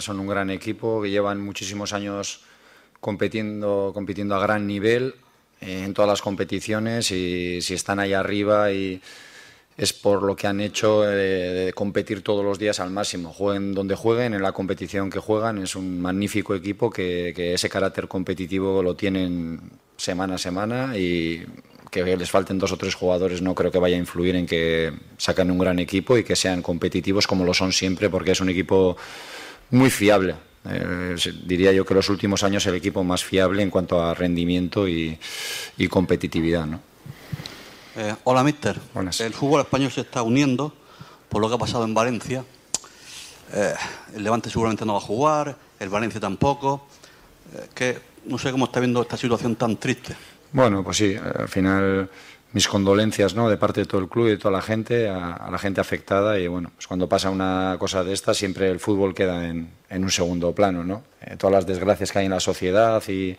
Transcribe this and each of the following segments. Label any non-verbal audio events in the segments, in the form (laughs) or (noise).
Son un gran equipo que llevan muchísimos años compitiendo, compitiendo a gran nivel eh, en todas las competiciones y si están ahí arriba y es por lo que han hecho eh, de competir todos los días al máximo. Jueguen donde jueguen, en la competición que juegan, es un magnífico equipo que, que ese carácter competitivo lo tienen semana a semana y que les falten dos o tres jugadores no creo que vaya a influir en que saquen un gran equipo y que sean competitivos como lo son siempre, porque es un equipo muy fiable. Eh, diría yo que los últimos años el equipo más fiable en cuanto a rendimiento y, y competitividad. ¿no? Eh, hola, mister. El fútbol español se está uniendo por lo que ha pasado en Valencia. Eh, el Levante seguramente no va a jugar, el Valencia tampoco. que no sé cómo está viendo esta situación tan triste. Bueno, pues sí, al final mis condolencias ¿no? de parte de todo el club y de toda la gente, a, la gente afectada y bueno, pues cuando pasa una cosa de esta siempre el fútbol queda en, un segundo plano, ¿no? Eh, todas las desgracias que hay en la sociedad y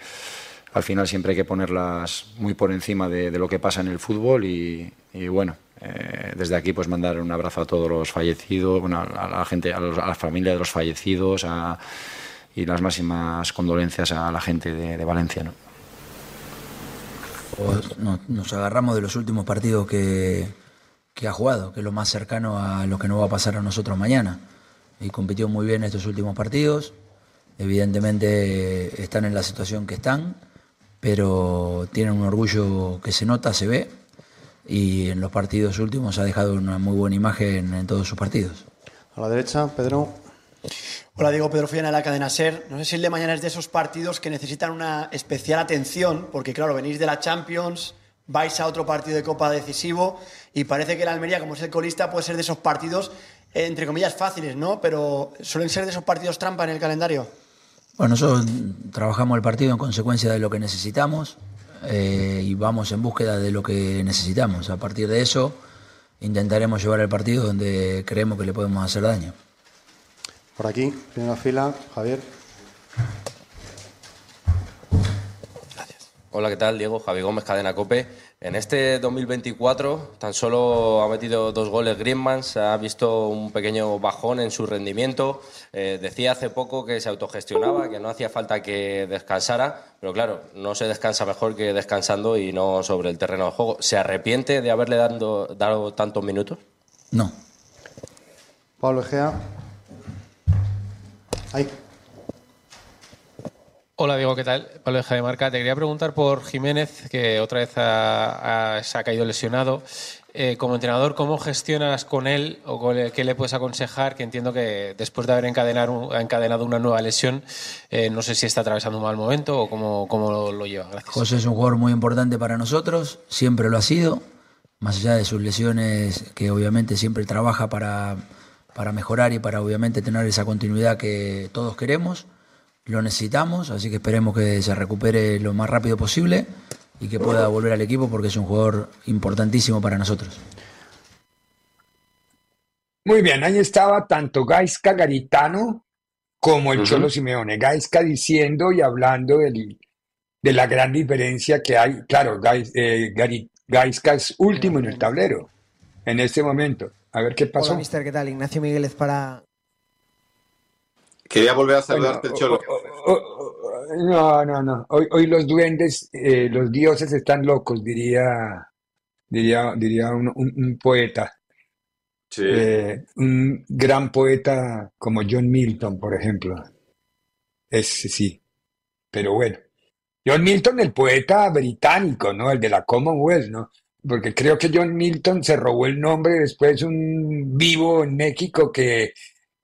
al final siempre hay que ponerlas muy por encima de, lo que pasa en el fútbol y, bueno, eh, desde aquí pues mandar un abrazo a todos los fallecidos, bueno, a la gente, a, la familia de los fallecidos y las máximas condolencias a la gente de, de Valencia, ¿no? Nos, agarramos de los últimos partidos que, ha jugado, que es lo más cercano a lo que nos va a pasar a nosotros mañana. Y compitió muy bien estos últimos partidos. Evidentemente están en la situación que están, pero tienen un orgullo que se nota, se ve. Y en los partidos últimos ha dejado una muy buena imagen en todos sus partidos. A la derecha, Pedro. Hola, Diego Pedro Fiana de la cadena SER. No sé si el de mañana es de esos partidos que necesitan una especial atención, porque claro, venís de la Champions, vais a otro partido de Copa decisivo y parece que la Almería, como es el colista, puede ser de esos partidos, entre comillas, fáciles, ¿no? Pero suelen ser de esos partidos trampa en el calendario. Bueno, nosotros trabajamos el partido en consecuencia de lo que necesitamos eh, y vamos en búsqueda de lo que necesitamos. A partir de eso, intentaremos llevar el partido donde creemos que le podemos hacer daño. Por aquí, primera fila, Javier. Gracias. Hola, ¿qué tal? Diego, Javi Gómez, Cadena Cope. En este 2024 tan solo ha metido dos goles Griezmann, se ha visto un pequeño bajón en su rendimiento. Eh, decía hace poco que se autogestionaba, que no hacía falta que descansara, pero claro, no se descansa mejor que descansando y no sobre el terreno de juego. ¿Se arrepiente de haberle dado, dado tantos minutos? No. Pablo Egea. Hola Diego, ¿qué tal? Pablo de Marca. Te quería preguntar por Jiménez, que otra vez se ha caído lesionado. Eh, como entrenador, ¿cómo gestionas con él o qué le puedes aconsejar? Que entiendo que después de haber encadenado una nueva lesión, eh, no sé si está atravesando un mal momento o cómo, cómo lo, lleva. Gracias. José es un jugador muy importante para nosotros, siempre lo ha sido, más allá de sus lesiones, que obviamente siempre trabaja para para mejorar y para obviamente tener esa continuidad que todos queremos. Lo necesitamos, así que esperemos que se recupere lo más rápido posible y que pueda volver al equipo porque es un jugador importantísimo para nosotros. Muy bien, ahí estaba tanto Gaisca Garitano como el Cholo Simeone. Gaisca diciendo y hablando de la gran diferencia que hay. Claro, eh, Gaisca es último en el tablero en este momento. A ver qué pasó. Hola, mister, ¿qué tal? Ignacio Migueles para... Quería volver a saludarte, Cholo. no, no, no. Hoy, hoy los duendes, eh, los dioses están locos, diría, diría, diría un, poeta. Sí. Eh, un gran poeta como John Milton, por ejemplo. Ese sí. Pero bueno. John Milton, el poeta británico, ¿no? El de la Commonwealth, ¿no? Porque creo que John Milton se robó el nombre después un vivo en México que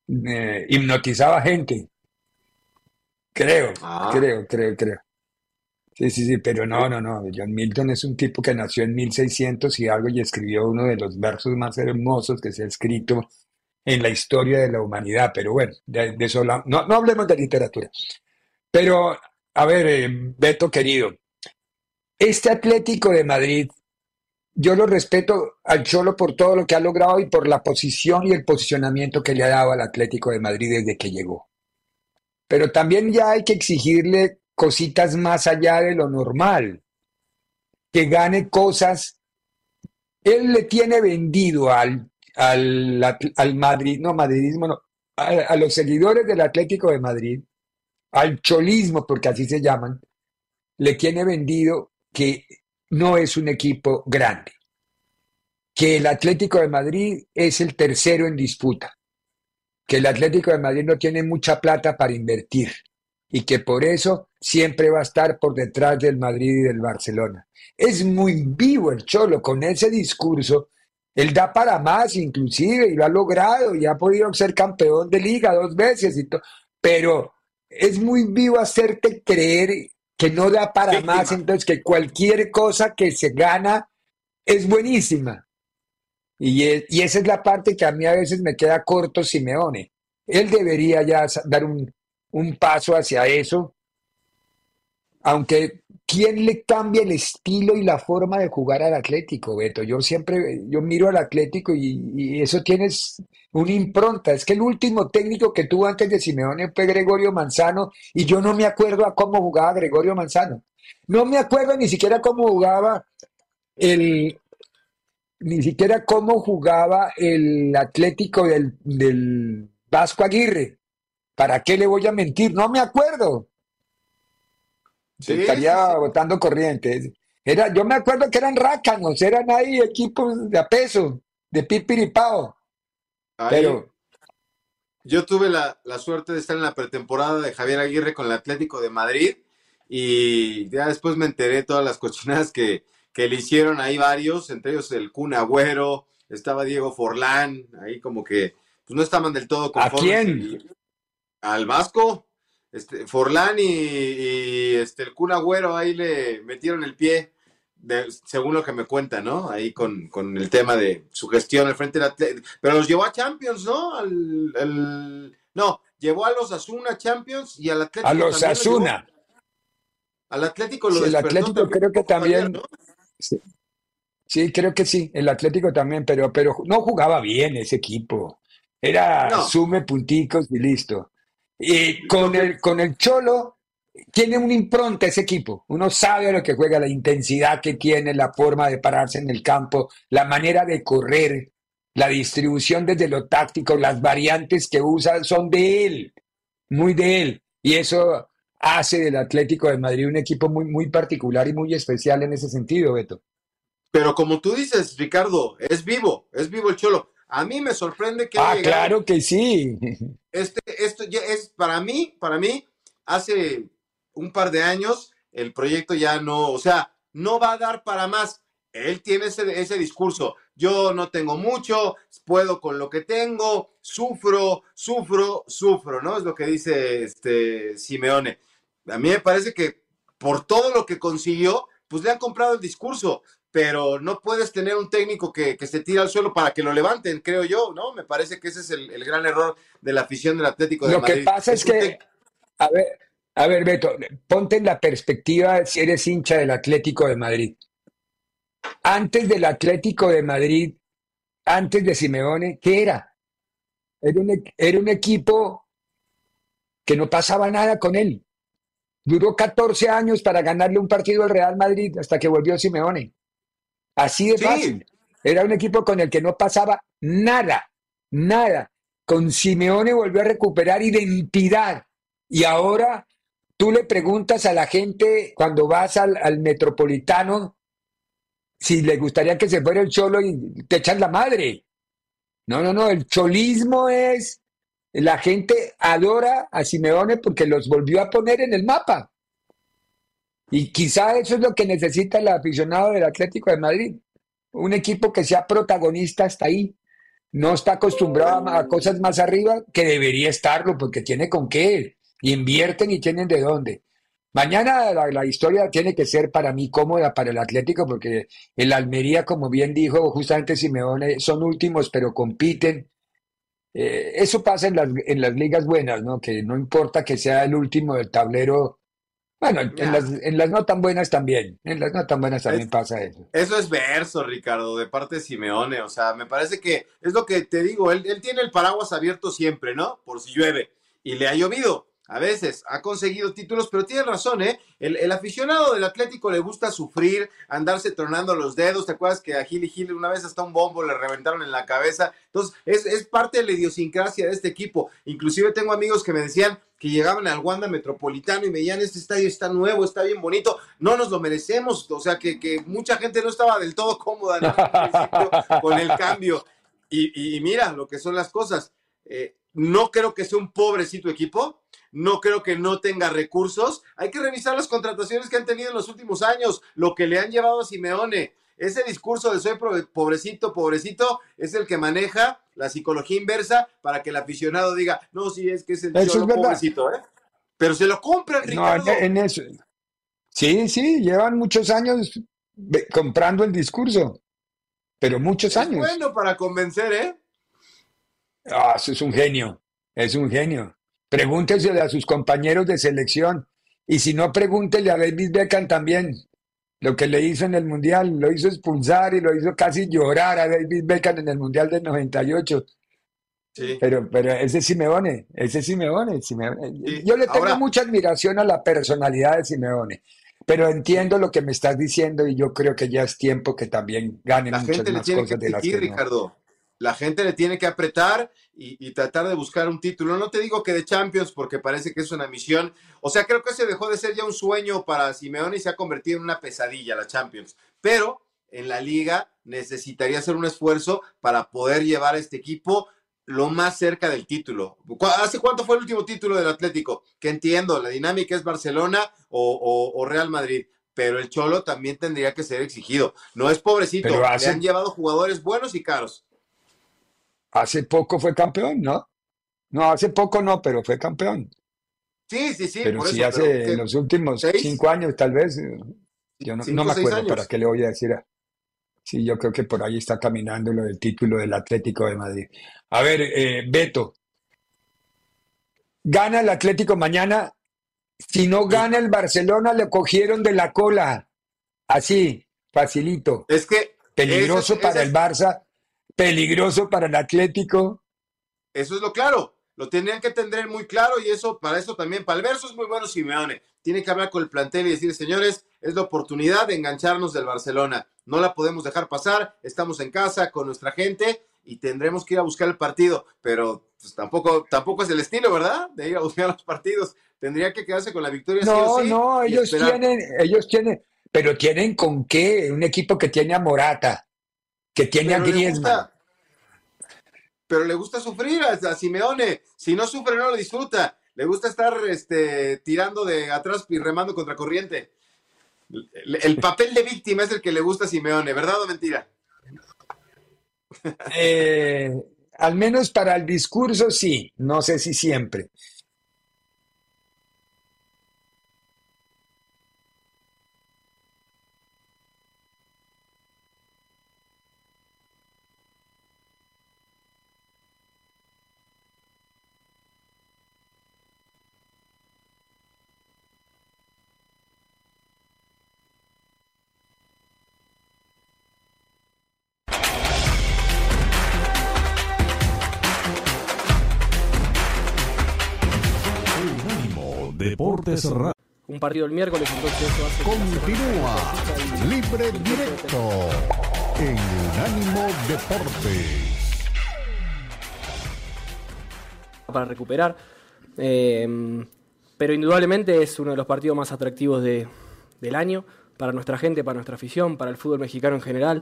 eh, hipnotizaba gente. Creo, ah. creo, creo, creo. Sí, sí, sí, pero no, no, no. John Milton es un tipo que nació en 1600 y algo y escribió uno de los versos más hermosos que se ha escrito en la historia de la humanidad. Pero bueno, de, eso no, no hablemos de literatura. Pero, a ver, eh, Beto querido, este Atlético de Madrid, yo lo respeto al Cholo por todo lo que ha logrado y por la posición y el posicionamiento que le ha dado al Atlético de Madrid desde que llegó. Pero también ya hay que exigirle cositas más allá de lo normal, que gane cosas. Él le tiene vendido al, al, Madrid, no, madridismo, no, a, los seguidores del Atlético de Madrid, al cholismo, porque así se llaman, le tiene vendido que no es un equipo grande, que el Atlético de Madrid es el tercero en disputa, que el Atlético de Madrid no tiene mucha plata para invertir y que por eso siempre va a estar por detrás del Madrid y del Barcelona. Es muy vivo el Cholo con ese discurso. Él da para más inclusive y lo ha logrado y ha podido ser campeón de liga dos veces y. Pero es muy vivo hacerte creer que no da para más, entonces que cualquier cosa que se gana es buenísima. Y, y esa es la parte que a mí a veces me queda corto Simeone. Él debería ya dar un, un paso hacia eso, aunque ¿quién le cambia el estilo y la forma de jugar al Atlético, Beto? Yo siempre, yo miro al Atlético y, eso tienes una impronta. Es que el último técnico que tuvo antes de Simeone fue Gregorio Manzano y yo no me acuerdo a cómo jugaba Gregorio Manzano. No me acuerdo ni siquiera cómo jugaba el, ni siquiera cómo jugaba el Atlético del, del Vasco Aguirre. ¿Para qué le voy a mentir? No me acuerdo. Estaría botando corriente. Era, yo me acuerdo que eran rácanos, eran ahí equipos de a peso, de pipiripao. Pero. Yo tuve la, suerte de estar en la pretemporada de Javier Aguirre con el Atlético de Madrid y ya después me enteré todas las cochinadas que, que le hicieron ahí varios, entre ellos el Kun Agüero, estaba Diego Forlán, ahí como que pues no estaban del todo conformes. ¿A quién? al Vasco, este, Forlán y, este, el Kun Agüero ahí le metieron el pie, según lo que me cuenta, ¿no? Ahí con, el tema de su gestión al frente del Atlético. Pero los llevó a Champions, ¿no? Al, no, llevó a los Asuna Champions y al Atlético. A los Asuna. Al Atlético lo sí, El Atlético creo que también. sí. creo que sí. El Atlético también, pero, pero no jugaba bien ese equipo. Era sume punticos y listo. Y con el, con el Cholo tiene una impronta ese equipo. Uno sabe a lo que juega, la intensidad que tiene, la forma de pararse en el campo, la manera de correr, la distribución desde lo táctico, las variantes que usa son de él, muy de él. Y eso hace del Atlético de Madrid un equipo muy, muy particular y muy especial en ese sentido, Beto. Pero como tú dices, Ricardo, es vivo, es vivo el Cholo. A mí me sorprende que... Ah, claro que sí. Este, esto ya es para mí, para mí, hace un par de años, el proyecto ya no, o sea, no va a dar para más. Él tiene ese, ese discurso. Yo no tengo mucho, puedo con lo que tengo, sufro, sufro, sufro, ¿no? Es lo que dice este Simeone. A mí me parece que por todo lo que consiguió, pues le han comprado el discurso pero no puedes tener un técnico que, se tira al suelo para que lo levanten, creo yo, ¿no? Me parece que ese es el, gran error de la afición del Atlético de Madrid. Lo que pasa es, que, a ver, a ver, Beto, ponte en la perspectiva si eres hincha del Atlético de Madrid. Antes del Atlético de Madrid, antes de Simeone, ¿qué era? Era un, era un equipo que no pasaba nada con él. Duró 14 años para ganarle un partido al Real Madrid hasta que volvió Simeone. Así de fácil. Era un equipo con el que no pasaba nada, nada. Con Simeone volvió a recuperar identidad. Y ahora tú le preguntas a la gente cuando vas al, metropolitano si le gustaría que se fuera el cholo y te echan la madre. No, no, no, el cholismo es, la gente adora a Simeone porque los volvió a poner en el mapa. Y quizá eso es lo que necesita el aficionado del Atlético de Madrid. Un equipo que sea protagonista hasta ahí. No está acostumbrado a, cosas más arriba, que debería estarlo, porque tiene con qué. invierten y tienen de dónde. Mañana la, historia tiene que ser para mí cómoda para el Atlético porque el Almería, como bien dijo justamente Simeone, son últimos pero compiten. Eh, eso pasa en las, en las ligas buenas, ¿no? Que no importa que sea el último del tablero. Bueno, en las, en las, no tan buenas también. En las no tan buenas también pasa eso. Eso es verso, Ricardo, de parte de Simeone. O sea, me parece que es lo que te digo. Él, él tiene el paraguas abierto siempre, ¿no? Por si llueve. Y le ha llovido a veces ha conseguido títulos, pero tiene razón, ¿eh? El, aficionado del Atlético le gusta sufrir, andarse tronando los dedos. ¿Te acuerdas que a Gil y Gil una vez hasta un bombo le reventaron en la cabeza? Entonces, es, es parte de la idiosincrasia de este equipo. Inclusive tengo amigos que me decían que llegaban al Wanda Metropolitano y me decían, este estadio está nuevo, está bien bonito, no nos lo merecemos. O sea, que, que mucha gente no estaba del todo cómoda (laughs) con el cambio. Y, y, mira lo que son las cosas. Eh, no creo que sea un pobrecito equipo, no creo que no tenga recursos. Hay que revisar las contrataciones que han tenido en los últimos años, lo que le han llevado a Simeone. Ese discurso de soy pobrecito, pobrecito, es el que maneja la psicología inversa para que el aficionado diga, no, sí, es que es el pobrecito, ¿eh? Pero se lo compran, Ricardo. No, en, eso. Sí, sí, llevan muchos años comprando el discurso, pero muchos años. bueno para convencer, ¿eh? Ah, eso es un genio, es un genio. Pregúntesele a sus compañeros de selección. Y si no, pregúntele a David Beckham también. Lo que le hizo en el Mundial, lo hizo expulsar y lo hizo casi llorar a David Beckham en el Mundial del 98. Sí. Pero, pero ese Simeone, ese Simeone. Simeone. Yo le tengo mucha admiración a la personalidad de Simeone, pero entiendo lo que me estás diciendo y yo creo que ya es tiempo que también ganen muchas más cosas de las que Ricardo. La gente le tiene que apretar y, tratar de buscar un título. No te digo que de Champions, porque parece que es una misión. O sea, creo que se dejó de ser ya un sueño para Simeone y se ha convertido en una pesadilla la Champions. Pero en la liga necesitaría hacer un esfuerzo para poder llevar a este equipo lo más cerca del título. ¿Hace cuánto fue el último título del Atlético? Que entiendo, la dinámica es Barcelona o, Real Madrid, pero el Cholo también tendría que ser exigido. No es pobrecito, le han llevado jugadores buenos y caros hace poco fue campeón, ¿no? No, hace poco no, pero fue campeón. Sí, sí, sí. Pero sí hace en los últimos cinco años, tal vez. Yo no, me acuerdo para qué le voy a decir. Sí, yo creo que por ahí está caminando lo del título del Atlético de Madrid. A ver, eh, Beto. Gana el Atlético mañana. Si no gana el Barcelona, le cogieron de la cola. Así, facilito. Es que. Peligroso para el Barça peligroso para el Atlético. Eso es lo claro. Lo tendrían que tener muy claro y eso, para eso también, para el verso es muy bueno Simeone. Tiene que hablar con el plantel y decir, señores, es la oportunidad de engancharnos del Barcelona. No la podemos dejar pasar. Estamos en casa con nuestra gente y tendremos que ir a buscar el partido. Pero pues, tampoco, tampoco es el estilo, ¿verdad? De ir a buscar los partidos. Tendría que quedarse con la victoria. No, no, ellos tienen, ellos tienen, pero tienen con qué. Un equipo que tiene a Morata, que tiene a Griezmann. pero le gusta sufrir a, Simeone. Si no sufre, no lo disfruta. Le gusta estar este, tirando de atrás y remando contra corriente. El, papel de víctima es el que le gusta a Simeone, ¿verdad o mentira? Eh, al menos para el discurso sí, no sé si siempre. Un partido el miércoles, entonces eso hace Continúa Libre Directo en Unánimo Deportes. Para recuperar. Eh, pero indudablemente es uno de los partidos más atractivos de, del año para nuestra gente, para nuestra afición, para el fútbol mexicano en general.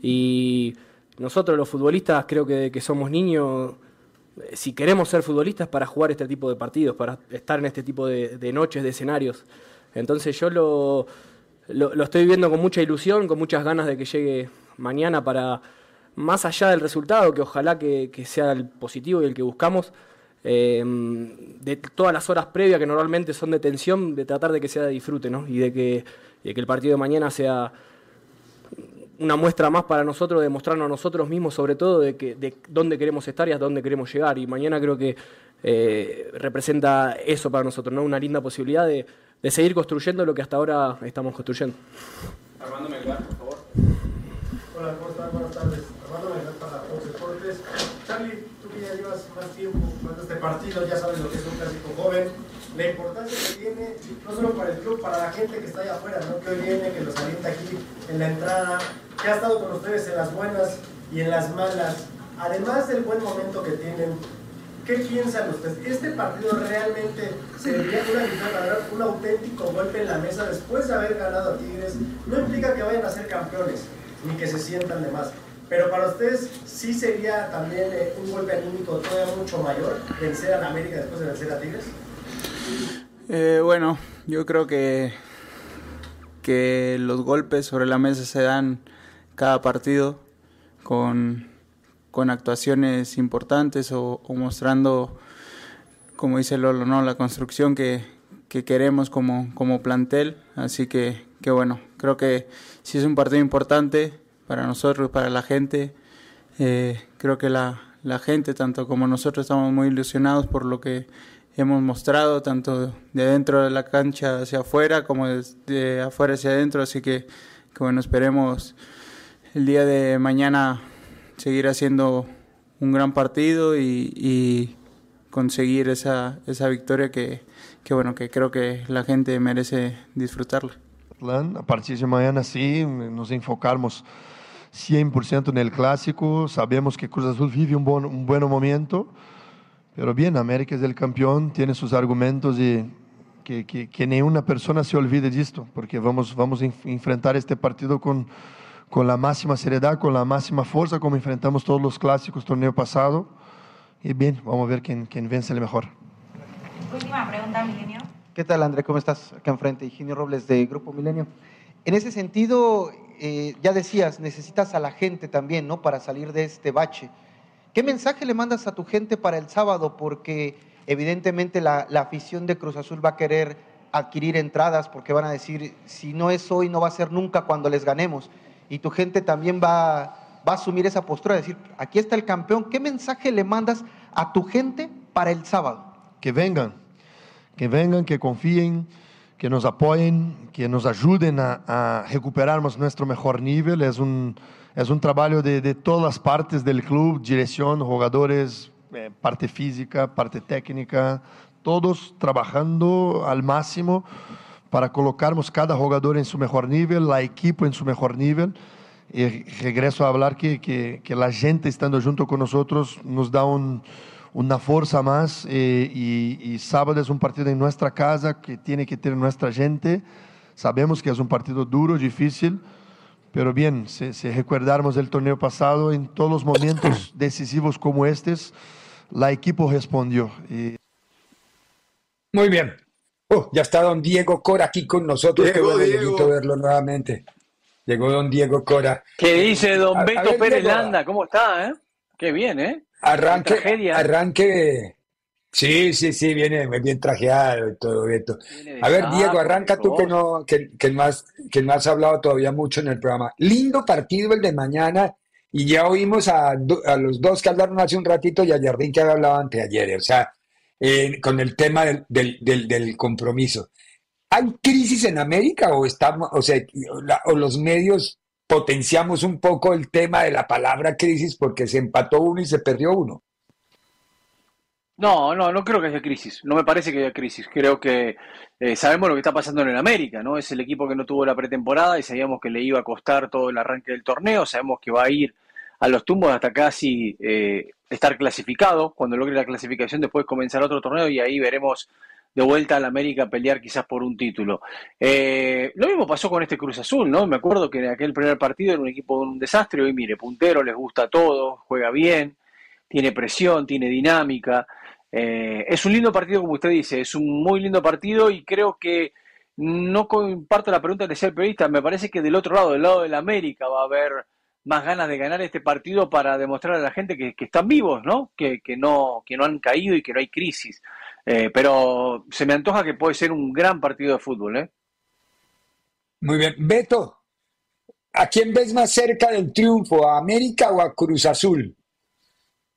Y nosotros los futbolistas creo que, que somos niños si queremos ser futbolistas para jugar este tipo de partidos, para estar en este tipo de, noches, de escenarios. Entonces yo lo, lo, estoy viendo con mucha ilusión, con muchas ganas de que llegue mañana para, más allá del resultado, que ojalá que, sea el positivo y el que buscamos, de todas las horas previas que normalmente son de tensión, de tratar de que sea de disfrute, ¿no? Y de que el partido de mañana sea una muestra más para nosotros, de mostrarnos a nosotros mismos, sobre todo, de, que, de dónde queremos estar y a dónde queremos llegar. Y mañana creo que eh, representa eso para nosotros, ¿no? Una linda posibilidad de, de, seguir construyendo lo que hasta ahora estamos construyendo. Armando Melgar, por favor. Hola, ¿cómo están? Buenas tardes. Armando Melgar para Fox Deportes. Charlie, tú que ya llevas más tiempo jugando este partido, ya sabes lo que es un clásico joven, la importancia que tiene, no solo para el club, para la gente que está allá afuera, ¿no? que hoy viene, que los alienta aquí en la entrada, que ha estado con ustedes en las buenas y en las malas. Además del buen momento que tienen, ¿qué piensan ustedes? ¿Este partido realmente sería una victoria, un auténtico golpe en la mesa después de haber ganado a Tigres? No implica que vayan a ser campeones, ni que se sientan de más. Pero para ustedes sí sería también eh, un golpe anímico todavía mucho mayor vencer a la América después de vencer a Tigres. Eh, bueno, yo creo que, que los golpes sobre la mesa se dan cada partido con, con actuaciones importantes o, mostrando, como dice Lolo, ¿no? la construcción que, que queremos como, como plantel. Así que, que bueno, creo que sí es un partido importante para nosotros, para la gente. Eh, creo que la, la gente, tanto como nosotros, estamos muy ilusionados por lo que hemos mostrado, tanto de dentro de la cancha hacia afuera como de afuera hacia adentro. Así que, que bueno, esperemos el día de mañana seguir haciendo un gran partido y, y conseguir esa, esa victoria que, que, bueno, que creo que la gente merece disfrutarla. A partir de mañana sí, nos enfocarmos 100% en el clásico, sabemos que Cruz Azul vive un buen, un buen momento, pero bien, América es el campeón, tiene sus argumentos y que, que, que ninguna persona se olvide de esto, porque vamos, vamos a enfrentar este partido con con la máxima seriedad, con la máxima fuerza, como enfrentamos todos los clásicos torneo pasado. Y bien, vamos a ver quién, quién vence el mejor. Última pregunta, Milenio. ¿Qué tal, André? ¿Cómo estás? Acá enfrente, Higinio Robles de Grupo Milenio. En ese sentido, eh, ya decías, necesitas a la gente también, ¿no? Para salir de este bache. ¿Qué mensaje le mandas a tu gente para el sábado? Porque evidentemente la, afición de Cruz Azul va a querer adquirir entradas porque van a decir, si no es hoy, no va a ser nunca cuando les ganemos y tu gente también va, va a asumir esa postura, decir, aquí está el campeón, ¿qué mensaje le mandas a tu gente para el sábado? Que vengan, que vengan, que confíen, que nos apoyen, que nos ayuden a, a recuperarmos nuestro mejor nivel. Es un, es un trabajo de, de todas las partes del club, dirección, jugadores, eh, parte física, parte técnica, todos trabajando al máximo para colocarmos cada jugador en su mejor nivel, la equipo en su mejor nivel. Y regreso a hablar que, que, que la gente estando junto con nosotros nos da un, una fuerza más eh, y, y, sábado es un partido en nuestra casa que tiene que tener nuestra gente. Sabemos que es un partido duro, difícil, pero bien, si, si recordarmos el torneo pasado, en todos los momentos (coughs) decisivos como estos, la equipo respondió. Y... Muy bien, Oh, ya está don Diego Cora aquí con nosotros. Qué bueno, verlo nuevamente. Llegó don Diego Cora. ¿Qué dice don Beto Pérez Landa? ¿Cómo está? Eh? Qué bien, ¿eh? Arranque, arranque. Sí, sí, sí, viene bien trajeado y todo, Beto. A ver, Diego, arranca tú que no, que, que, más, que no has hablado todavía mucho en el programa. Lindo partido el de mañana, y ya oímos a, a los dos que hablaron hace un ratito y a Jardín que había hablado anteayer. O sea, eh, con el tema del, del, del, compromiso. ¿Hay crisis en América o, estamos, o, sea, o los medios potenciamos un poco el tema de la palabra crisis porque se empató uno y se perdió uno? No, no, no creo que haya crisis. No me parece que haya crisis. Creo que eh, sabemos lo que está pasando en el América, ¿no? Es el equipo que no tuvo la pretemporada y sabíamos que le iba a costar todo el arranque del torneo. Sabemos que va a ir a los tumbos hasta casi eh, estar clasificado. Cuando logre la clasificación, después comenzará otro torneo y ahí veremos de vuelta al América pelear quizás por un título. Eh, lo mismo pasó con este Cruz Azul, ¿no? Me acuerdo que en aquel primer partido era un equipo de un desastre. Hoy, mire, puntero, les gusta todo, juega bien, tiene presión, tiene dinámica. Eh, es un lindo partido, como usted dice, es un muy lindo partido y creo que no comparto la pregunta de ser periodista. Me parece que del otro lado, del lado del América, va a haber más ganas de ganar este partido para demostrar a la gente que, están vivos, ¿no? Que, ¿no? que no han caído y que no hay crisis. Eh, pero se me antoja que puede ser un gran partido de fútbol, ¿eh? Muy bien. Beto, ¿a quién ves más cerca del triunfo? ¿A América o a Cruz Azul?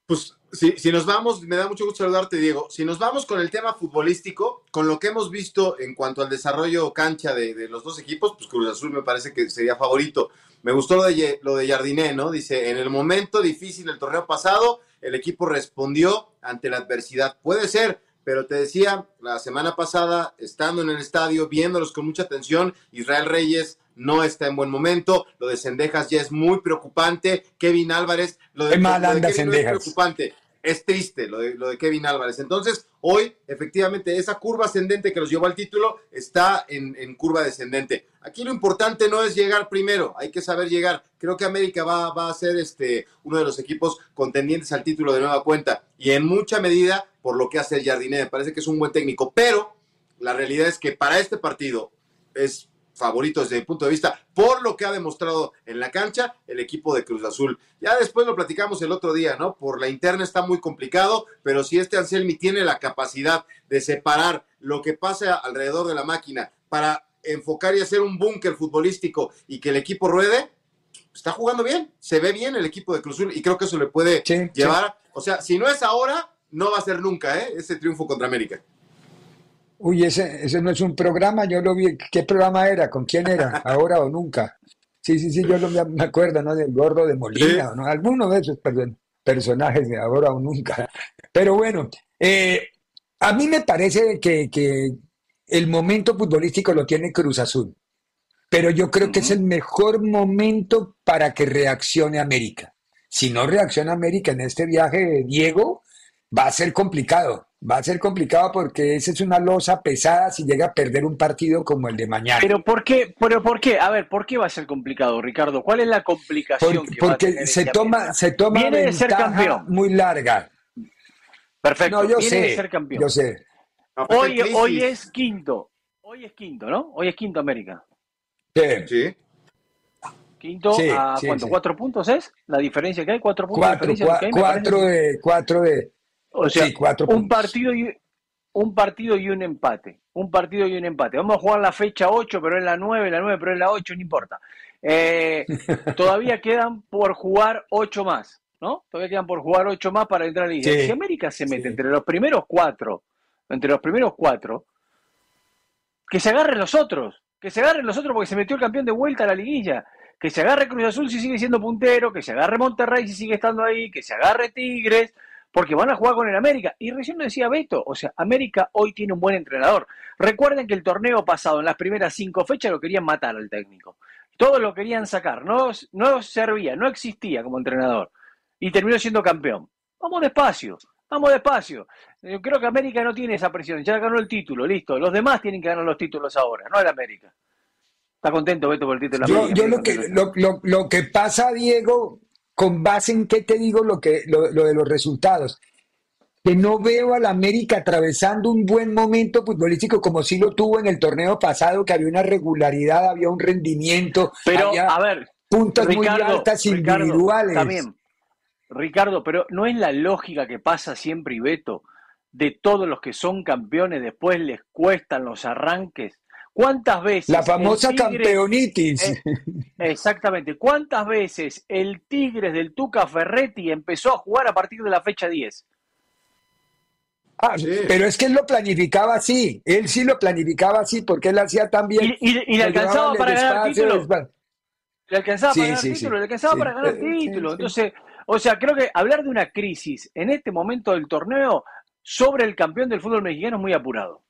Pues si, si, nos vamos, me da mucho gusto saludarte, Diego. Si nos vamos con el tema futbolístico, con lo que hemos visto en cuanto al desarrollo cancha de, los dos equipos, pues Cruz Azul me parece que sería favorito. Me gustó lo de, lo de Jardiné, ¿no? Dice, en el momento difícil del torneo pasado, el equipo respondió ante la adversidad. Puede ser, pero te decía, la semana pasada, estando en el estadio, viéndolos con mucha atención, Israel Reyes no está en buen momento, lo de Cendejas ya es muy preocupante, Kevin Álvarez, lo de, mal anda es preocupante, es triste lo de, lo de Kevin Álvarez. Entonces, hoy, efectivamente, esa curva ascendente que los llevó al título está en, en, curva descendente. Aquí lo importante no es llegar primero, hay que saber llegar. Creo que América va, va a ser este, uno de los equipos contendientes al título de nueva cuenta y en mucha medida por lo que hace el Jardiné. Me parece que es un buen técnico, pero la realidad es que para este partido es favorito desde mi punto de vista por lo que ha demostrado en la cancha el equipo de Cruz Azul. Ya después lo platicamos el otro día, ¿no? Por la interna está muy complicado, pero si este Anselmi tiene la capacidad de separar lo que pasa alrededor de la máquina para enfocar y hacer un búnker futbolístico y que el equipo ruede, está jugando bien, se ve bien el equipo de Cruz Azul y creo que eso le puede llevar, o sea, si no es ahora, no va a ser nunca, ¿eh? Ese triunfo contra América. Uy, ese, ese no es un programa, yo lo vi. ¿Qué programa era? ¿Con quién era? (laughs) ¿Ahora o nunca? Sí, sí, sí, yo lo, me acuerdo, ¿no? Del gordo de Molina, ¿no? Alguno de esos personajes de ahora o nunca. Pero bueno, eh, a mí me parece que, que, el momento futbolístico lo tiene Cruz Azul, pero yo creo que es el mejor momento para que reaccione América. Si no reacciona América en este viaje, Diego, va a ser complicado. Va a ser complicado porque esa es una losa pesada si llega a perder un partido como el de mañana. Pero ¿por qué? Pero ¿por qué? A ver, ¿por qué va a ser complicado, Ricardo? ¿Cuál es la complicación que porque va a tener se toma se toma Viene de ser campeón. muy larga. Perfecto. No, yo Viene sé. de ser campeón. Yo sé. Hoy, hoy es quinto. Hoy es quinto, ¿no? Hoy es quinto América. Sí. Quinto Sí, a sí, cuánto? sí. ¿Cuatro puntos es? ¿La diferencia que hay? ¿Cuatro puntos Cuatro, de diferencia? cua- que hay, cuatro de cuatro de O sea, sí, cuatro un puntos. partido y un partido y un empate. Un partido y un empate. Vamos a jugar la fecha 8, pero es la 9, la 9, pero es la 8, no importa. Eh, (laughs) todavía quedan por jugar 8 más, ¿no? Todavía quedan por jugar 8 más para entrar a la liga. Sí, Si América se mete entre los primeros cuatro, entre los primeros cuatro, que se agarren los otros, que se agarren los otros porque se metió el campeón de vuelta a la liguilla. Que se agarre Cruz Azul si sigue siendo puntero, que se agarre Monterrey si sigue estando ahí, que se agarre Tigres, porque van a jugar con el América. Y recién lo decía Beto, o sea, América hoy tiene un buen entrenador. Recuerden que el torneo pasado, en las primeras cinco fechas, lo querían matar al técnico. Todos lo querían sacar, no, no servía, no existía como entrenador. Y terminó siendo campeón. Vamos despacio, vamos despacio. Yo creo que América no tiene esa presión, ya ganó el título, listo. Los demás tienen que ganar los títulos ahora, no el América. ¿Está contento Beto por el título de Yo, América? yo lo que lo, lo- lo que pasa, Diego, con base en qué te digo lo que lo, lo de los resultados, que no veo al América atravesando un buen momento futbolístico como sí lo tuvo en el torneo pasado, que había una regularidad, había un rendimiento, Pero, había a ver, puntas muy Ricardo, altas Ricardo, individuales. Bien. Ricardo, pero no es la lógica que pasa siempre, y Beto, de todos los que son campeones, después les cuestan los arranques. ¿Cuántas veces? La famosa Tigre- campeonitis. Eh, exactamente. ¿Cuántas veces el Tigres del Tuca Ferretti empezó a jugar a partir de la fecha 10? Ah, Pero es que él lo planificaba así, él sí lo planificaba así, porque él hacía también. Y, y- y le alcanzaba para ganar el título. Le alcanzaba Sí, para ganar sí, el título, sí. le alcanzaba Sí. para ganar el Eh, sí, título. sí. Entonces, o sea, creo que hablar de una crisis en este momento del torneo sobre el campeón del fútbol mexicano es muy apurado.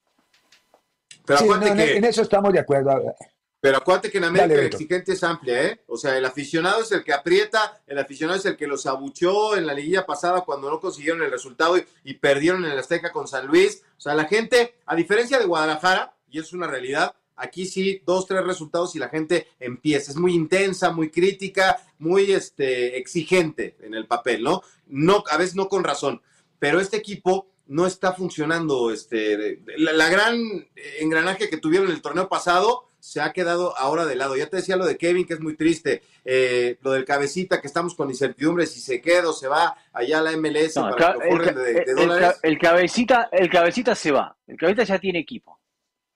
Pero Sí, acuérdate no, en- que- en eso estamos de acuerdo. Pero acuérdate que en América Dale, Beto. exigente es amplia, ¿eh? O sea, el aficionado es el que aprieta, el aficionado es el que los abucheó en la liguilla pasada cuando no consiguieron el resultado y, y perdieron en el Azteca con San Luis. O sea, la gente, a diferencia de Guadalajara, y es una realidad, aquí sí, dos, tres resultados y la gente empieza. Es muy intensa, muy crítica, muy este, exigente en el papel, ¿no? no a veces no con razón. Pero este equipo no está funcionando. Este, la, la gran engranaje que tuvieron en el torneo pasado se ha quedado ahora de lado. Ya te decía lo de Kevin, que es muy triste, eh, lo del cabecita, que estamos con incertidumbre si se queda o se va allá a la MLS para que el, de, dólares. El, cabecita, el cabecita se va, el cabecita ya tiene equipo.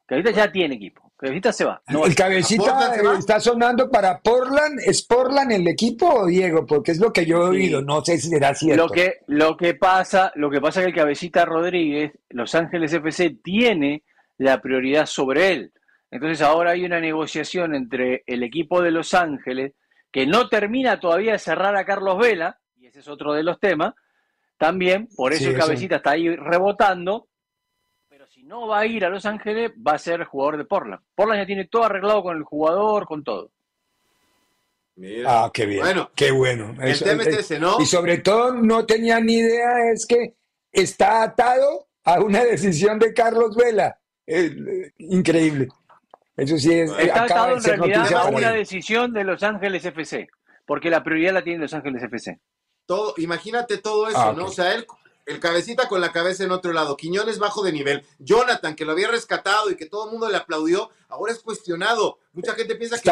El cabecita ya tiene equipo. Cabecita se va. el cabecita está sonando para Portland. ¿Es Portland el equipo o Diego? Porque es lo que yo he oído. No sé si será cierto. Lo que, lo que pasa, lo que pasa es que el cabecita Rodríguez, Los Ángeles FC, tiene la prioridad sobre él. Entonces ahora hay una negociación entre el equipo de Los Ángeles, que no termina todavía de cerrar a Carlos Vela, y ese es otro de los temas, también, por eso el cabecita está ahí rebotando, no va a ir a Los Ángeles, va a ser jugador de Portland. Portland ya tiene todo arreglado con el jugador, con todo. Ah, qué bien. Bueno, qué bueno. El tema es ese, ¿no? Y sobre todo no tenía ni idea, es que está atado a una (laughs) decisión de Carlos Vela. increíble. Eso sí es. Está atado en realidad a una decisión de Los Ángeles FC, porque la prioridad la tiene Los Ángeles FC. Todo, imagínate todo eso, ah, ¿no? O sea, él el cabecita con la cabeza en otro lado, Quiñones bajo de nivel, Jonathan que lo había rescatado y que todo el mundo le aplaudió, ahora es cuestionado. Mucha gente piensa que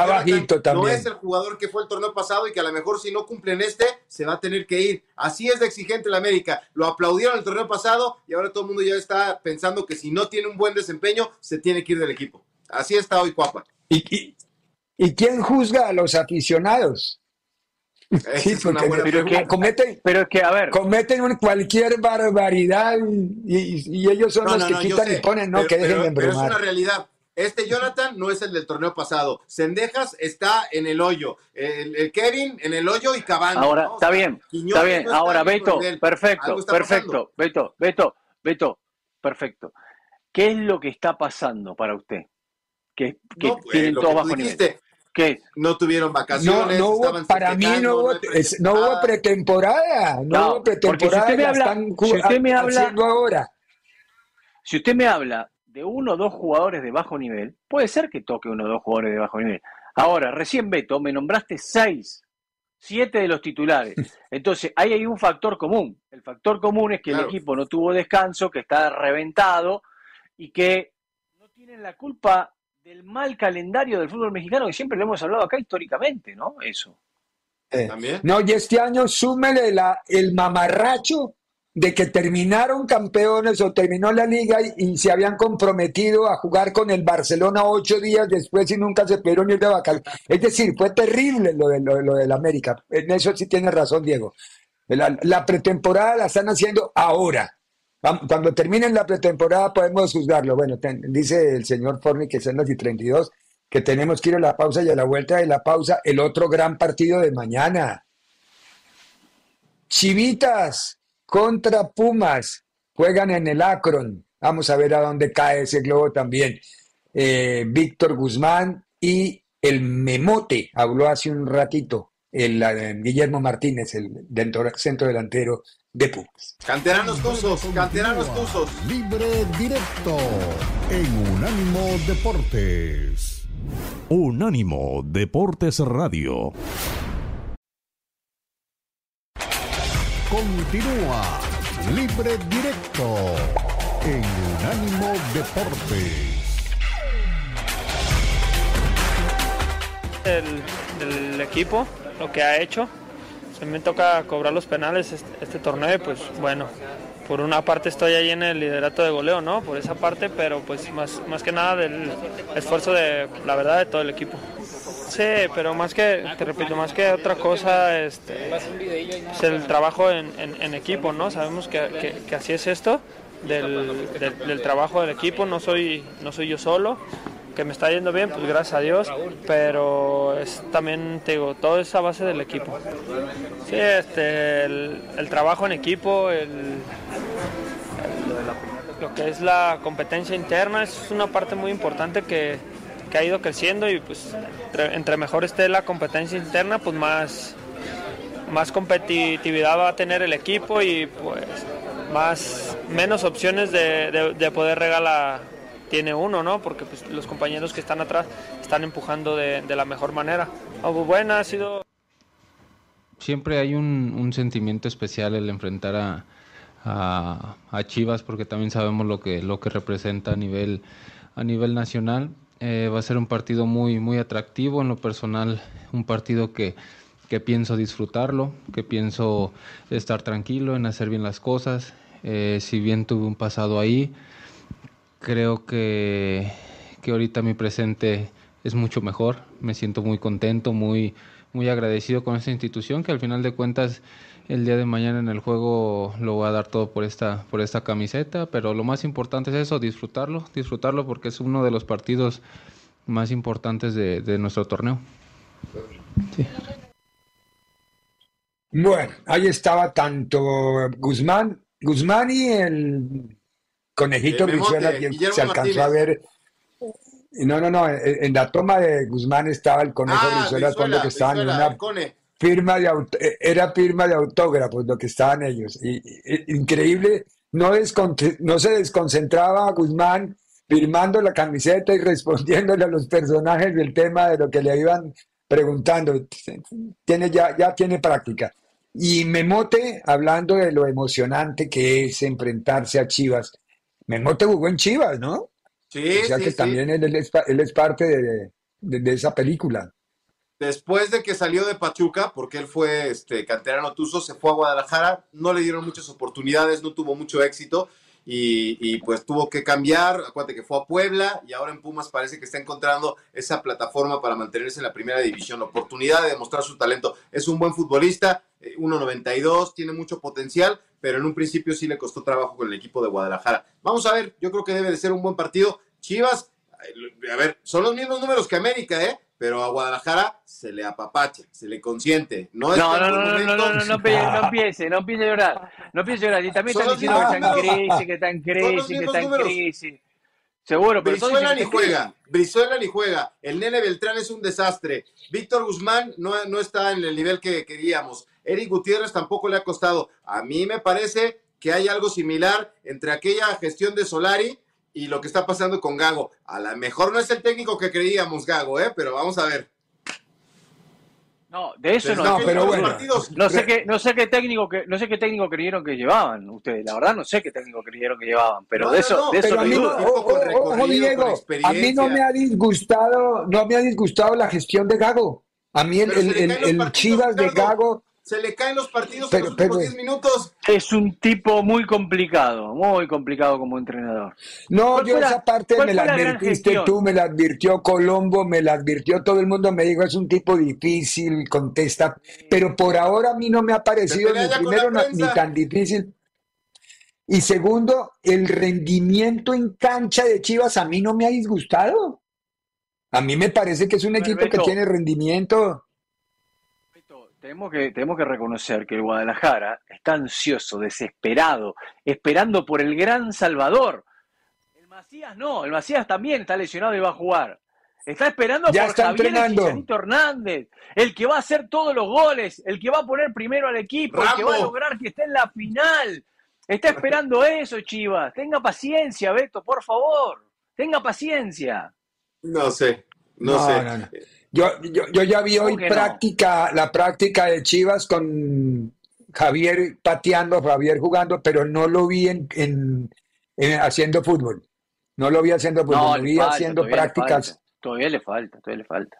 no es el jugador que fue el torneo pasado y que a lo mejor si no cumple en este se va a tener que ir. Así es de exigente la América. Lo aplaudieron el torneo pasado y ahora todo el mundo ya está pensando que si no tiene un buen desempeño se tiene que ir del equipo. Así está hoy Cuapa. ¿Y, y quién juzga a los aficionados? Sí, pero, que, cometen, pero que, a ver. cometen cualquier barbaridad y, ellos son los que quitan y ponen, no, que dejen de Pero es una realidad. Este Jonathan no es el del torneo pasado. Sendejas está en el hoyo. El, Kevin en el hoyo y Cabana. Ahora, está bien. está bien. Ahora, Beto, perfecto, perfecto. Beto, Beto, Beto, perfecto. ¿Qué es lo que está pasando para usted? Que, que pues, tienen todo bajo nivel. ¿Qué? No tuvieron vacaciones. No, hubo, para mí no hubo, no, hubo pretemporada. No, hubo pretemporada. Si usted me habla, si usted me habla ahora. Si usted me habla de uno o dos jugadores de bajo nivel, puede ser que toque uno o dos jugadores de bajo nivel. Ahora, recién Beto, me nombraste seis, siete de los titulares. (laughs) Entonces, ahí hay un factor común. El factor común es que el equipo no tuvo descanso, que está reventado y que no tienen la culpa del mal calendario del fútbol mexicano que siempre lo hemos hablado acá históricamente, ¿no? Eso. Eh, no, y este año súmele la, el mamarracho de que terminaron campeones o terminó la liga y, se habían comprometido a jugar con el Barcelona ocho días después y nunca se pudieron ir de vacaciones. Es decir, fue terrible lo de lo, del América. En eso sí tiene razón, Diego. la pretemporada la están haciendo ahora. Cuando termine la pretemporada podemos juzgarlo. Bueno, dice el señor Forni que son las y 32, que tenemos que ir a la pausa y a la vuelta de la pausa, el otro gran partido de mañana. Chivitas contra Pumas juegan en el Akron. Vamos a ver a dónde cae ese globo también. Eh, Víctor Guzmán y el Memote habló hace un ratito, el, Guillermo Martínez, el dentro, centro delantero de Pumas. Canteranos Tuzos, canteranos Tuzos. Libre directo en Unánimo Deportes. Unánimo Deportes Radio. Continúa Libre directo en Unánimo Deportes. el equipo, lo que ha hecho se me toca cobrar los penales este, este, torneo pues bueno, por una parte estoy ahí en el liderato de goleo, ¿no? Por esa parte, pero pues más, más que nada del esfuerzo de, la verdad, de todo el equipo. Sí, pero más que, te repito, más que otra cosa, este, es el trabajo en, equipo, ¿no? Sabemos que, así es esto, del, del, del, trabajo del equipo, no soy, no soy yo solo, que me está yendo bien, pues gracias a Dios, pero es también, te digo, todo esa base del equipo. Sí, este, el, trabajo en equipo, el, lo que es la competencia interna es una parte muy importante que, que ha ido creciendo y pues entre, mejor esté la competencia interna, pues más, más competitividad va a tener el equipo y pues más menos opciones de, de, de poder regalar tiene uno, ¿no? Porque pues, los compañeros que están atrás están empujando de, la mejor manera. Algo buena ha sido... Siempre hay un, sentimiento especial el enfrentar a, a, Chivas porque también sabemos lo que, lo que representa a nivel, a nivel nacional Eh, va a ser un partido muy, muy atractivo. En lo personal, un partido que, que pienso disfrutarlo, que pienso estar tranquilo en hacer bien las cosas. Eh, si bien tuve un pasado ahí, creo que, que ahorita mi presente es mucho mejor. Me siento muy contento, muy, muy agradecido con esta institución que al final de cuentas el día de mañana en el juego lo voy a dar todo por esta, por esta camiseta, pero lo más importante es eso, disfrutarlo, disfrutarlo porque es uno de los partidos más importantes de, de nuestro torneo. Sí. Bueno, ahí estaba tanto Guzmán, Guzmán y el conejito Brizuela, se alcanzó a ver. No, no, no, en la toma de Guzmán estaba el conejo Ah, Brizuela, cuando que estaban en una firma de eh, era firma de autógrafos lo que estaban ellos. Y, y- increíble, no, no se desconcentraba Guzmán firmando la camiseta y (laughs) respondiéndole a los personajes del tema de lo que le iban preguntando. Tiene ya, ya tiene práctica. Y Memote, hablando de lo emocionante que es enfrentarse a Chivas. Memote jugó en Chivas, ¿no? Sí, o sea sí, que sí. también él, él es, él es parte de- de- de esa película. Después de que salió de Pachuca, porque él fue este, canterano tuzo, se fue a Guadalajara, no le dieron muchas oportunidades, no tuvo mucho éxito y, y, pues tuvo que cambiar. Acuérdate que fue a Puebla y ahora en Pumas parece que está encontrando esa plataforma para mantenerse en la primera división, oportunidad de demostrar su talento. Es un buen futbolista, eh, 1.92, tiene mucho potencial, pero en un principio sí le costó trabajo con el equipo de Guadalajara. Vamos a ver, yo creo que debe de ser un buen partido. Chivas, eh, a ver, son los mismos números que América, ¿eh? Pero a Guadalajara se le apapacha, se le consiente. No, es No, en no, buen no, no, no, momento- no, no, no, empiece, no empiece, no empiece a llorar, no empiece a llorar. Y también están diciendo que está en crisis, que está en crisis, que está en crisis. Seguro, pero Brizuela ni juega, Brizuela ni juega, el nene Beltrán es un desastre, Víctor Guzmán no, no está en el nivel que queríamos, Eric Gutiérrez tampoco le ha costado. A mí me parece que hay algo similar entre aquella gestión de Solari y lo que está pasando con Gago. A lo mejor no es el técnico que creíamos, Gago, ¿eh? pero vamos a ver. No, de eso Desde no. aquellos pero bueno. partidos- No sé qué, no sé qué técnico que, no sé qué técnico creyeron que llevaban ustedes. La verdad no sé qué técnico creyeron que llevaban, pero No, de no, eso, no, de eso pero no a mí no- Diego, a mí no me ha disgustado, no me ha disgustado la gestión de Gago. A mí el, el- el- el Chivas de. Gago, Se le caen los partidos Pero- en los últimos pero- 10 minutos. Es un tipo muy complicado, muy complicado como entrenador. no, ¿Cuál yo esa parte me la advertiste tú, me la advirtió Colombo, me la advirtió todo el mundo, me dijo es un tipo difícil, contesta, pero por ahora a mí no me ha parecido ni primero ni tan difícil. Y segundo, el rendimiento en cancha de Chivas a mí no me ha disgustado. A mí me parece que es un equipo que tiene rendimiento. Tenemos que, tenemos que reconocer que el Guadalajara está ansioso, desesperado, esperando por el gran Salvador. El Macías no, el Macías también está lesionado y va a jugar. Está esperando Ya por está Javier el entrenando. Chicharito Hernández, el que va a hacer todos los goles, el que va a poner primero al equipo, el que va a lograr que esté en la final. Está esperando (laughs) eso, Chivas. Tenga paciencia, Beto, por favor. Tenga paciencia. No sé, no, No, sé. no, no. Yo, yo, yo ya vi hoy práctica, la práctica de Chivas con Javier pateando, Javier jugando, pero no lo vi en, en- en haciendo fútbol. No lo vi haciendo fútbol, No, lo le vi falta, haciendo todavía le prácticas. falta. Todavía le falta, todavía le falta.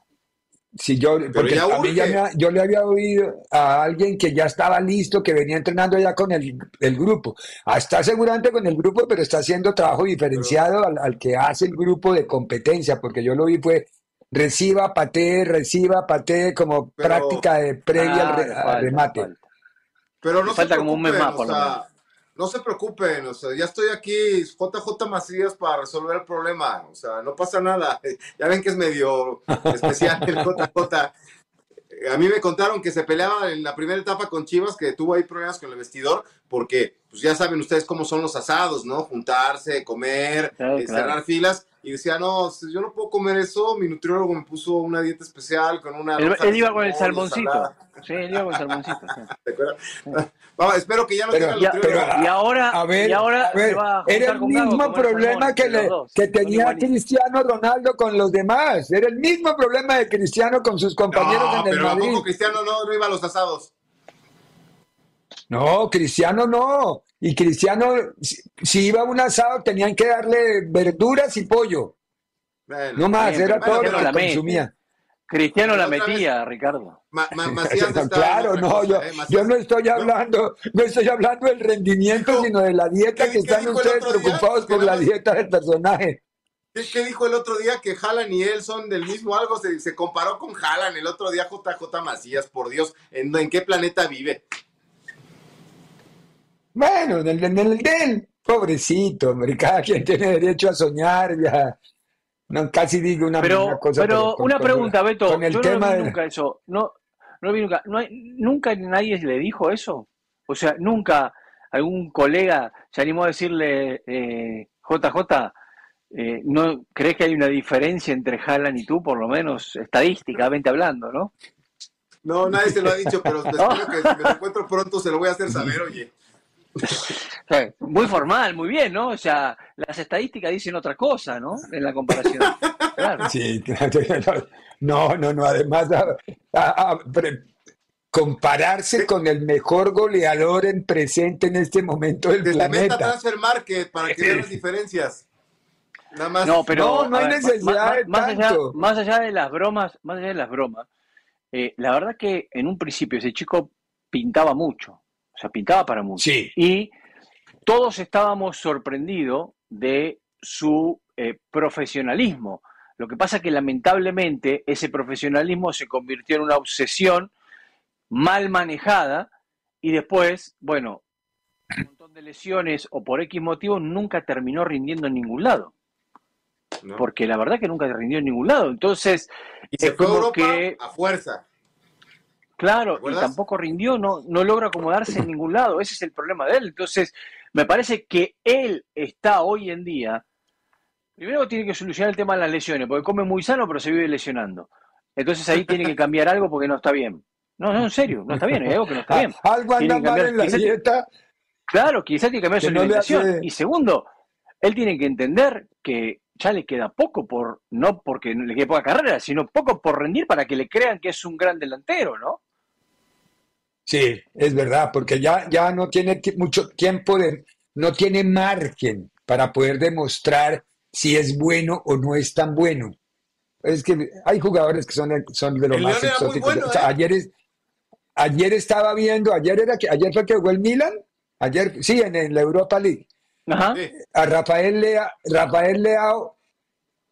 Si yo, porque ya a mí ya me ha- yo le había oído a alguien que ya estaba listo, que venía entrenando ya con el, el grupo. Ah, está seguramente con el grupo, pero está haciendo trabajo diferenciado al, al que hace el grupo de competencia, porque yo lo vi fue reciba, patee, reciba, patee, como Pero- práctica de previa Ah, al, re- al falta, remate. falta. Pero no Le se falta como un mes preocupen, más, por o lo sea, menos. no se preocupen, o sea, ya estoy aquí, JJ Macías, para resolver el problema, o sea, no pasa nada. (laughs) Ya ven que es medio especial el (laughs) JJ. A mí me contaron que se peleaba en la primera etapa con Chivas, que tuvo ahí problemas con el vestidor, porque pues ya saben ustedes cómo son los asados, ¿no? Juntarse, comer, Claro, eh, claro. cerrar filas. Y decía, no, yo no puedo comer eso. Mi nutriólogo me puso una dieta especial con una. Él, iba con el salmoncito. Sí, él iba con el salmoncito. sí. (laughs) ¿Te acuerdas? Vamos, espero que ya no Pero- tenga Ya- nutriólogo. y ahora, A ver, y ahora a ver, se va a juntar era el a mismo problema salmón, que, le- que tenía. Cristiano Ronaldo con los demás. Era el mismo problema de Cristiano con sus compañeros No, en el pero ¿a Madrid. poco Cristiano no, no iba a los asados? No, Cristiano no. Y Cristiano, si, si iba a un asado, tenían que darle verduras y pollo. no más, era todo lo que consumía. Cristiano la metía, Ricardo. (laughs) claro, no, yo, yo no estoy hablando, no estoy hablando del rendimiento, sino de la dieta que están ustedes preocupados por la dieta del personaje. ¿Qué, dijo el otro día? Que Jalan y él son del mismo algo. Se, comparó con Jalan el otro día, JJ Macías, por Dios. ¿En, en qué planeta vive? Bueno, en el, en el del pobrecito, hombre, (laughs) cada quien tiene derecho a soñar, ya. No, casi digo una, pero, cosa. Pero, una pregunta, Beto. Con el yo tema no vi nunca eso. No, no vi nunca. No hay, ¿Nunca nadie le dijo eso? O sea, nunca algún colega se animó a decirle, eh, JJ, eh, ¿no crees que hay una diferencia entre Haaland y tú, por lo menos estadísticamente hablando, no? No, nadie se lo ha dicho, pero (laughs) espero que si me lo encuentro pronto se lo voy a hacer saber, oye. (laughs) Muy formal, muy bien, ¿no? O sea, las estadísticas dicen otra cosa, ¿no? En la comparación. Sí, claro. No, no, no. Además, compararse con el mejor goleador en presente en este momento del Desde planeta. Transfer Market para que vean las diferencias. Nada más. No, pero no, hay necesidad más, de allá, más, allá, de las bromas, más allá de las bromas, eh, la verdad que en un principio ese chico pintaba mucho. O sea, pintaba para mucho. Y todos estábamos sorprendidos de su eh, profesionalismo. Lo que pasa es que lamentablemente ese profesionalismo se convirtió en una obsesión mal manejada y después, bueno, un montón de lesiones o por X motivo nunca terminó rindiendo en ningún lado. Porque la verdad que nunca rindió en ningún lado. Entonces, y se fue que, a fuerza. Claro, y tampoco rindió, no, no logra acomodarse en ningún lado. Ese es el problema de él. Entonces, me parece que él está hoy en día. Primero tiene que solucionar el tema de las lesiones, porque come muy sano, pero se vive lesionando. Entonces ahí tiene que cambiar algo porque no está bien. No, no, en serio, no está bien, hay algo que no está bien. (laughs) Algo anda mal en la dieta. Claro, quizás tiene que cambiar su alimentación. Y segundo, él tiene que entender que ya le queda poco por, no porque le quede poca carrera, sino poco por rendir para que le crean que es un gran delantero, ¿no? Sí, es verdad, porque ya, ya no tiene mucho tiempo de, no tiene margen para poder demostrar si es bueno o no es tan bueno. Es que hay jugadores que son, son de los más exóticos. ¿eh? ayer, ayer estaba viendo, ayer era que ayer fue que jugó el Milan, ayer sí en, la Europa League. A Rafael Lea, Rafael Leao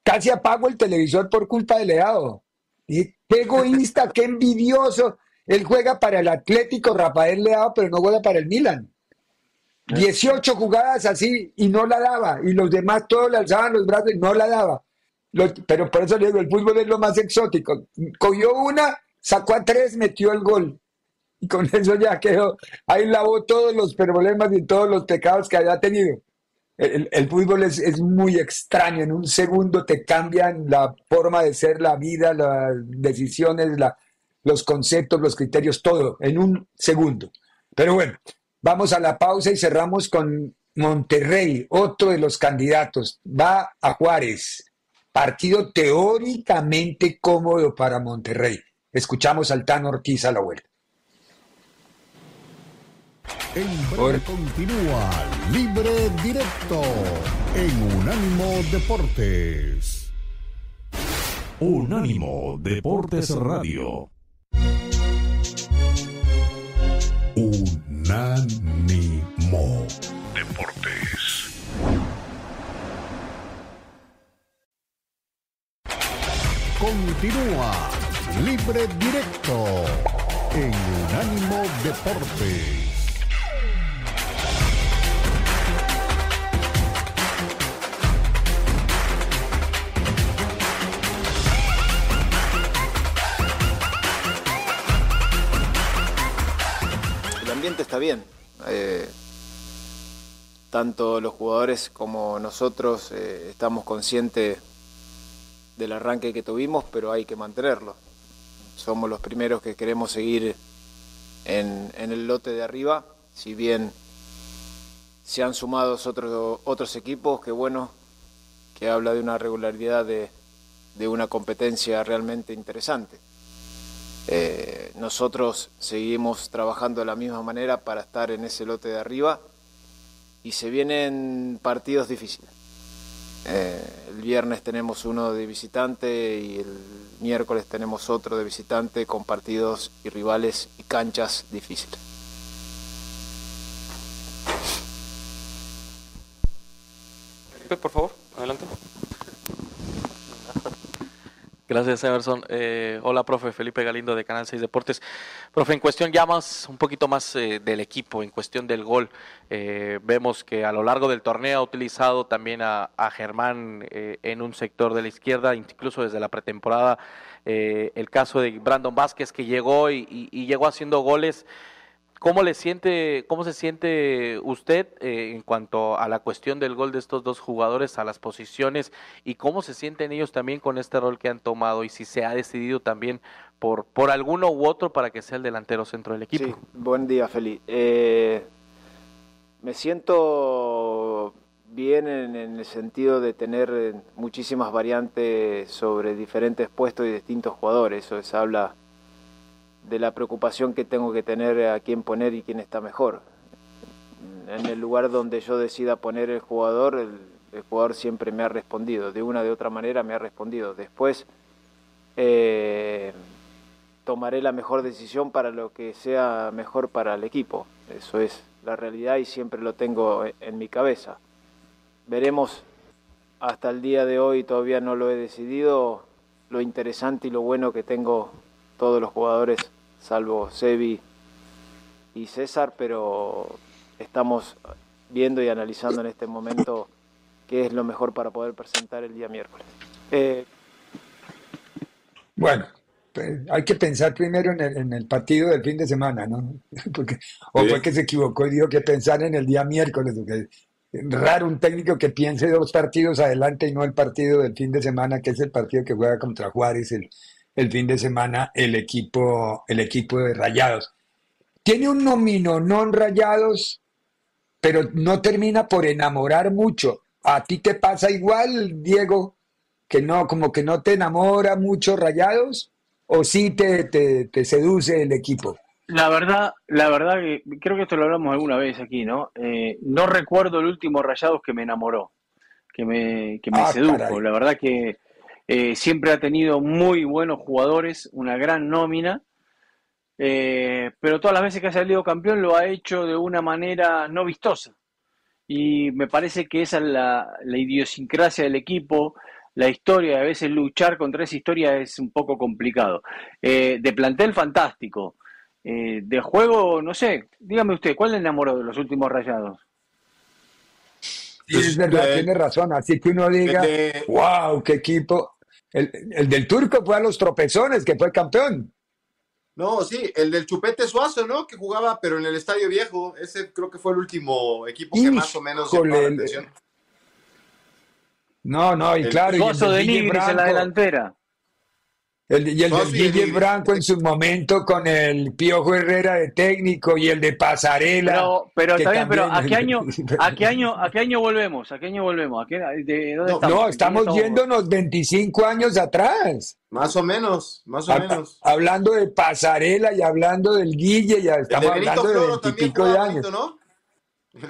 casi apago el televisor por culpa de Leao. Y qué egoísta, qué envidioso. Él juega para el Atlético Rafael Leao, pero no juega para el Milan. 18 jugadas así y no la daba. Y los demás todos le alzaban los brazos y no la daba. pero por eso le digo, el fútbol es lo más exótico. Cogió una, sacó a tres, metió el gol. Y con (laughs) eso ya quedó. Ahí lavó todos los problemas y todos los pecados que había tenido. El, fútbol es, es, muy extraño. En un segundo te cambian la forma de ser, la vida, las decisiones, la, los conceptos, los criterios, todo en un segundo. Pero bueno, vamos a la pausa y cerramos con Monterrey, otro de los candidatos. Va a Juárez. Partido teóricamente cómodo para Monterrey. Escuchamos al Tano Ortiz a la vuelta. En breve continúa Libre Directo en Unánimo Deportes. Unánimo Deportes Radio. Unánimo Deportes. Continúa Libre Directo en Unánimo Deportes. Está bien. Eh, tanto los jugadores como nosotros eh, estamos conscientes del arranque que tuvimos, pero hay que mantenerlo. Somos los primeros que queremos seguir en, el lote de arriba, si bien se han sumado otros, equipos, que bueno, que habla de una regularidad de una competencia realmente interesante. Eh, nosotros seguimos trabajando de la misma manera para estar en ese lote de arriba y se vienen partidos difíciles. Eh, el viernes tenemos uno de visitante y el miércoles tenemos otro de visitante con partidos y rivales y canchas difíciles. Por favor, adelante. Gracias, Emerson. Eh, hola, profe. Felipe Galindo de Canal 6 Deportes. Profe, en cuestión ya más, un poquito más eh, del equipo, en cuestión del gol, eh, vemos que a lo largo del torneo ha utilizado también a, Germán en un sector de la izquierda, incluso desde la pretemporada. el caso de Brandon Vázquez que llegó y llegó haciendo goles. ¿Cómo le siente, cómo se siente usted eh, en cuanto a la cuestión del gol de estos dos jugadores, a las posiciones y cómo se sienten ellos también con este rol que han tomado y si se ha decidido también por, por alguno u otro para que sea el delantero centro del equipo? Sí, buen día, Feli. Eh, me siento bien en, en, el sentido de tener muchísimas variantes sobre diferentes puestos y distintos jugadores. Eso es, habla de la preocupación que tengo que tener a quién poner y quién está mejor. En el lugar donde yo decida poner el jugador, el, jugador siempre me ha respondido, de una de otra manera me ha respondido. Después eh, tomaré la mejor decisión para lo que sea mejor para el equipo. Eso es la realidad y siempre lo tengo en mi cabeza. Veremos, hasta el día de hoy todavía no lo he decidido, lo interesante y lo bueno que tengo todos los jugadores, salvo Sebi y César, pero estamos viendo y analizando en este momento qué es lo mejor para poder presentar el día miércoles. Eh... Bueno, hay que pensar primero en el, en el, partido del fin de semana, ¿no? (laughs) Porque, o fue que se equivocó y dijo que pensar en el día miércoles, porque raro un técnico que piense dos partidos adelante y no el partido del fin de semana, que es el partido que juega contra Juárez el, el fin de semana el equipo, el equipo de Rayados. Tiene un nomino non Rayados, pero no termina por enamorar mucho. ¿A ti te pasa igual, Diego? Que no, como que no te enamora mucho Rayados, o sí te, te, te seduce el equipo. La verdad, la verdad que creo que esto lo hablamos alguna vez aquí, ¿no? Eh, no recuerdo el último Rayados que me enamoró, que me, que me ah, sedujo. Caray. La verdad que eh, siempre ha tenido muy buenos jugadores, una gran nómina, eh, pero todas las veces que ha salido campeón lo ha hecho de una manera no vistosa. Y me parece que esa es la, la idiosincrasia del equipo, la historia, a veces luchar contra esa historia es un poco complicado. Eh, de plantel fantástico, eh, de juego, no sé, dígame usted, ¿cuál le enamoró de los últimos rayados? Sí, es verdad, de, tiene razón. Así que uno diga, de, wow, qué equipo. El, el, del turco fue a los tropezones, que fue campeón. No, sí, el del Chupete Suazo, ¿no? Que jugaba, pero en el Estadio Viejo. Ese creo que fue el último equipo que más o menos llamó la atención. No, no, y el claro. Suazo de Nigris en la delantera. El, y el del Guille Branco en su momento con el Piojo Herrera de técnico y el de Pasarela. Pero, pero está bien, pero ¿a qué año, (laughs) (laughs) a qué año, a qué año volvemos? ¿A qué año volvemos? ¿A qué, de, dónde no, estamos? no, estamos, estamos yéndonos 25 años atrás. Más o menos, más o a, menos. hablando de Pasarela y hablando del Guille, ya estamos de hablando de veintipico de años. ¿no?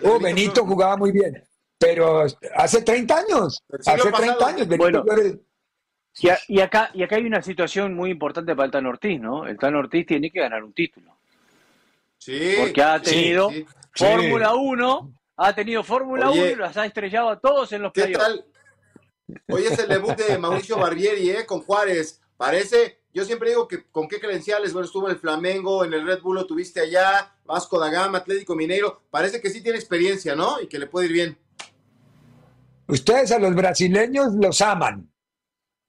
Oh, Benito Floro. jugaba muy bien, pero hace 30 años. Hace 30 años. Benito bueno, Flores, y, a, y, acá, y acá hay una situación muy importante para el Tan Ortiz, ¿no? El Tan Ortiz tiene que ganar un título. Sí. Porque ha tenido sí, sí. Fórmula 1, ha tenido Fórmula 1 y las ha estrellado a todos en los ¿Qué playoffs. tal? Hoy es el debut de Mauricio Barbieri, ¿eh? Con Juárez. Parece, yo siempre digo que con qué credenciales, bueno, estuvo en el Flamengo, en el Red Bull lo tuviste allá, Vasco da Gama, Atlético Mineiro. Parece que sí tiene experiencia, ¿no? Y que le puede ir bien. Ustedes a los brasileños los aman.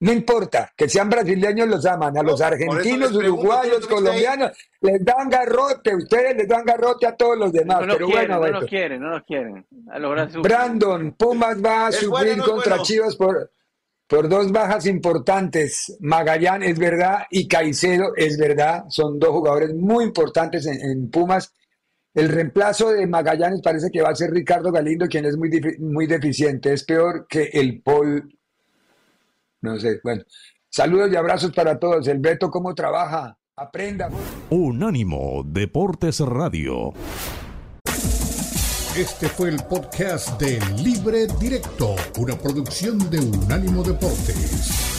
No importa, que sean brasileños los aman, a los no, argentinos, uruguayos, colombianos, les dan garrote, ustedes les dan garrote a todos los demás. No, no pero quieren, bueno, no nos quieren, no nos quieren. A los Brandon, Pumas va a Es sufrir bueno, no es contra bueno. Chivas por, por dos bajas importantes. Magallán es verdad y Caicedo es verdad. Son dos jugadores muy importantes en, en Pumas. El reemplazo de Magallanes parece que va a ser Ricardo Galindo, quien es muy, muy deficiente. Es peor que el Paul no sé, bueno. Saludos y abrazos para todos. El Beto, ¿cómo trabaja? Aprenda. Unánimo Deportes Radio. Este fue el podcast de Libre Directo, una producción de Unánimo Deportes.